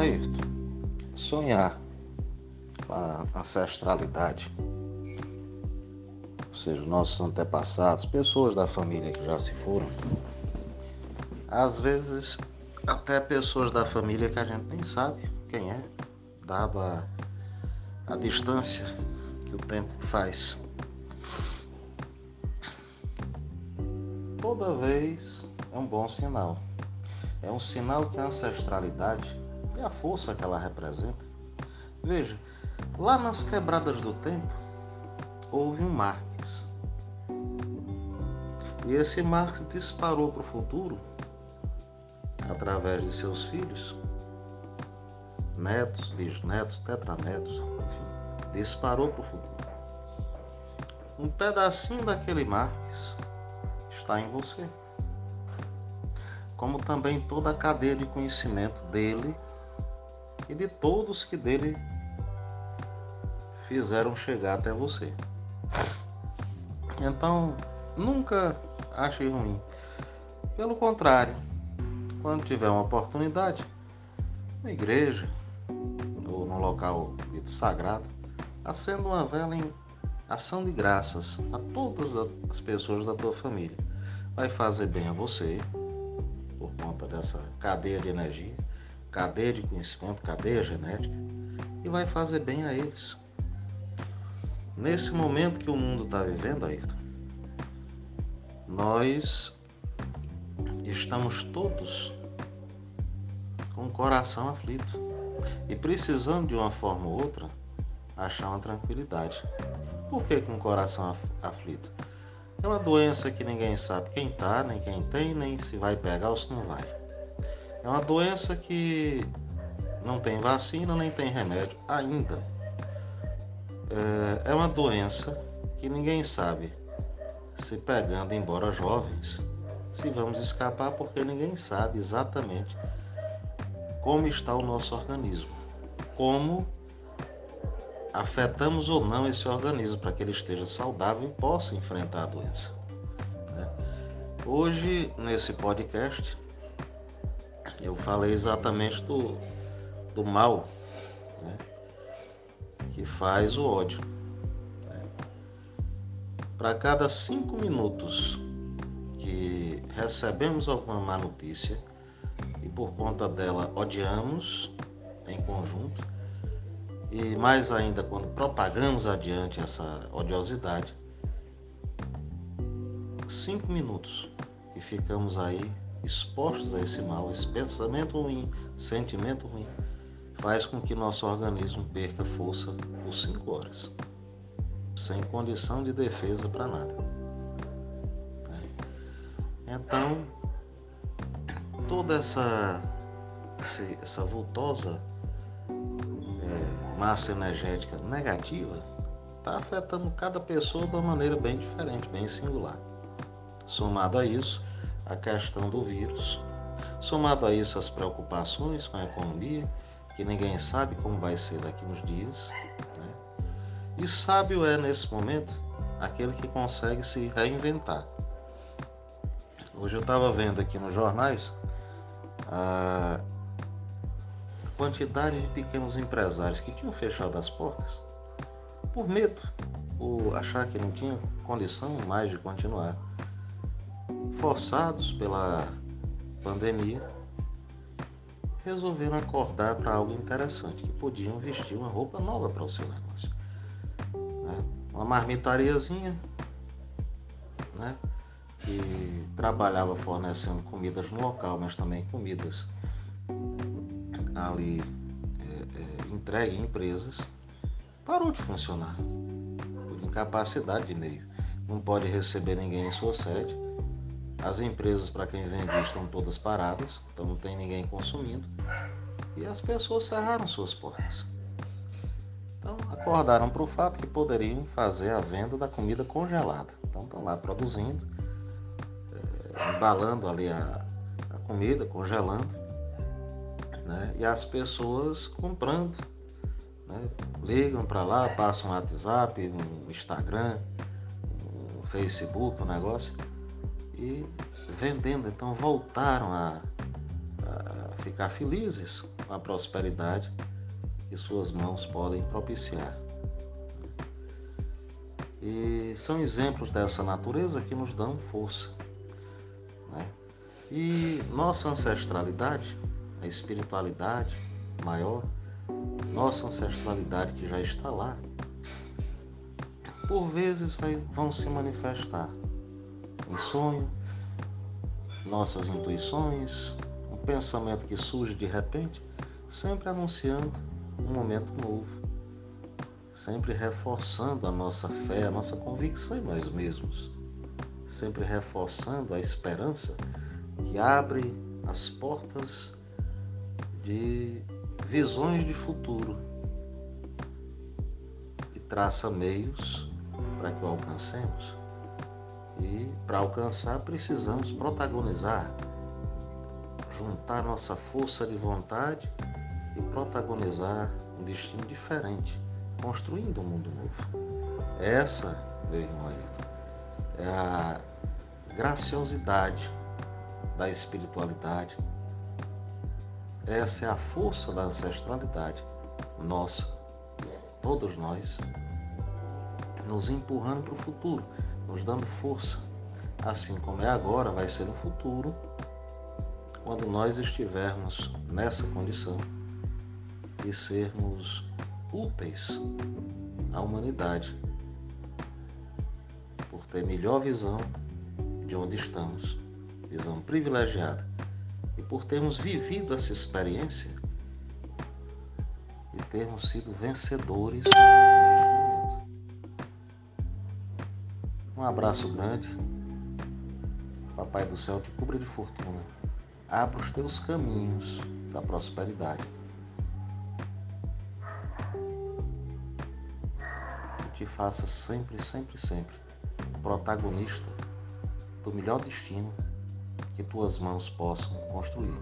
Ayrton, sonhar a ancestralidade, ou seja, nossos antepassados, pessoas da família que já se foram, às vezes até pessoas da família que a gente nem sabe quem é, dado a, a distância que o tempo faz. Toda vez é um bom sinal. É um sinal que a ancestralidade a força que ela representa. Veja, lá nas quebradas do tempo houve um Marx. E esse Marx disparou para o futuro através de seus filhos, netos, bisnetos, tetranetos, enfim, disparou para o futuro. Um pedacinho daquele Marx está em você. Como também toda a cadeia de conhecimento dele e de todos que dele fizeram chegar até você. Então, nunca ache ruim. Pelo contrário, quando tiver uma oportunidade, na igreja ou no local dito sagrado, acenda uma vela em ação de graças a todas as pessoas da tua família. Vai fazer bem a você, por conta dessa cadeia de energia, cadeia de conhecimento, cadeia genética, e vai fazer bem a eles. Nesse momento que o mundo está vivendo, Ayrton, nós estamos todos com o coração aflito e precisando de uma forma ou outra achar uma tranquilidade. Por que com o coração aflito? É uma doença que ninguém sabe quem tá, nem quem tem, nem se vai pegar ou se não vai. É uma doença que não tem vacina nem tem remédio ainda. É, é uma doença que ninguém sabe se pegando embora jovens se vamos escapar porque ninguém sabe exatamente como está o nosso organismo, como afetamos ou não esse organismo para que ele esteja saudável e possa enfrentar a doença. Né? Hoje, nesse podcast, eu falei exatamente do, do mal né? que faz o ódio. Né? Para cada cinco minutos que recebemos alguma má notícia e por conta dela odiamos em conjunto, e mais ainda quando propagamos adiante essa odiosidade, cinco minutos e ficamos aí expostos a esse mal, esse pensamento ruim, sentimento ruim, faz com que nosso organismo perca força por cinco horas, sem condição de defesa para nada. Então, toda essa, essa vultosa é, massa energética negativa está afetando cada pessoa de uma maneira bem diferente, bem singular. Somado a isso, a questão do vírus, somado a isso as preocupações com a economia, que ninguém sabe como vai ser daqui uns dias. Né? E sábio é nesse momento aquele que consegue se reinventar. Hoje eu estava vendo aqui nos jornais a quantidade de pequenos empresários que tinham fechado as portas por medo, por achar que não tinham condição mais de continuar, forçados pela pandemia, resolveram acordar para algo interessante, que podiam vestir uma roupa nova para o seu negócio. Né? Uma marmitariazinha, né? que trabalhava fornecendo comidas no local, mas também comidas ali é, é, entregue em empresas, parou de funcionar por incapacidade de meio. Não pode receber ninguém em sua sede. As empresas para quem vende estão todas paradas, então não tem ninguém consumindo. E as pessoas cerraram suas portas. Então acordaram para o fato que poderiam fazer a venda da comida congelada. Então estão lá produzindo embalando ali a, a comida, congelando, né? e as pessoas comprando. Né? Ligam para lá, passam um WhatsApp, um Instagram, um Facebook, um negócio, e vendendo. Então voltaram a, a ficar felizes com a prosperidade que suas mãos podem propiciar. E são exemplos dessa natureza que nos dão força. Né? E nossa ancestralidade, a espiritualidade maior, nossa ancestralidade que já está lá, por vezes vai, vão se manifestar em sonho, nossas intuições, um pensamento que surge de repente, sempre anunciando um momento novo, sempre reforçando a nossa fé, a nossa convicção em nós mesmos, sempre reforçando a esperança que abre as portas de visões de futuro e traça meios para que o alcancemos. E para alcançar precisamos protagonizar, juntar nossa força de vontade e protagonizar um destino diferente, construindo um mundo novo. Essa, meu irmão é a graciosidade da espiritualidade. Essa é a força da ancestralidade nossa, todos nós, nos empurrando para o futuro nos dando força. Assim como é agora, vai ser no futuro, quando nós estivermos nessa condição de sermos úteis à humanidade, por ter melhor visão de onde estamos, visão privilegiada, e por termos vivido essa experiência e termos sido vencedores Um abraço grande. Papai do céu te cubra de fortuna. Abra os teus caminhos da prosperidade. E te faça sempre, sempre, sempre protagonista do melhor destino que tuas mãos possam construir.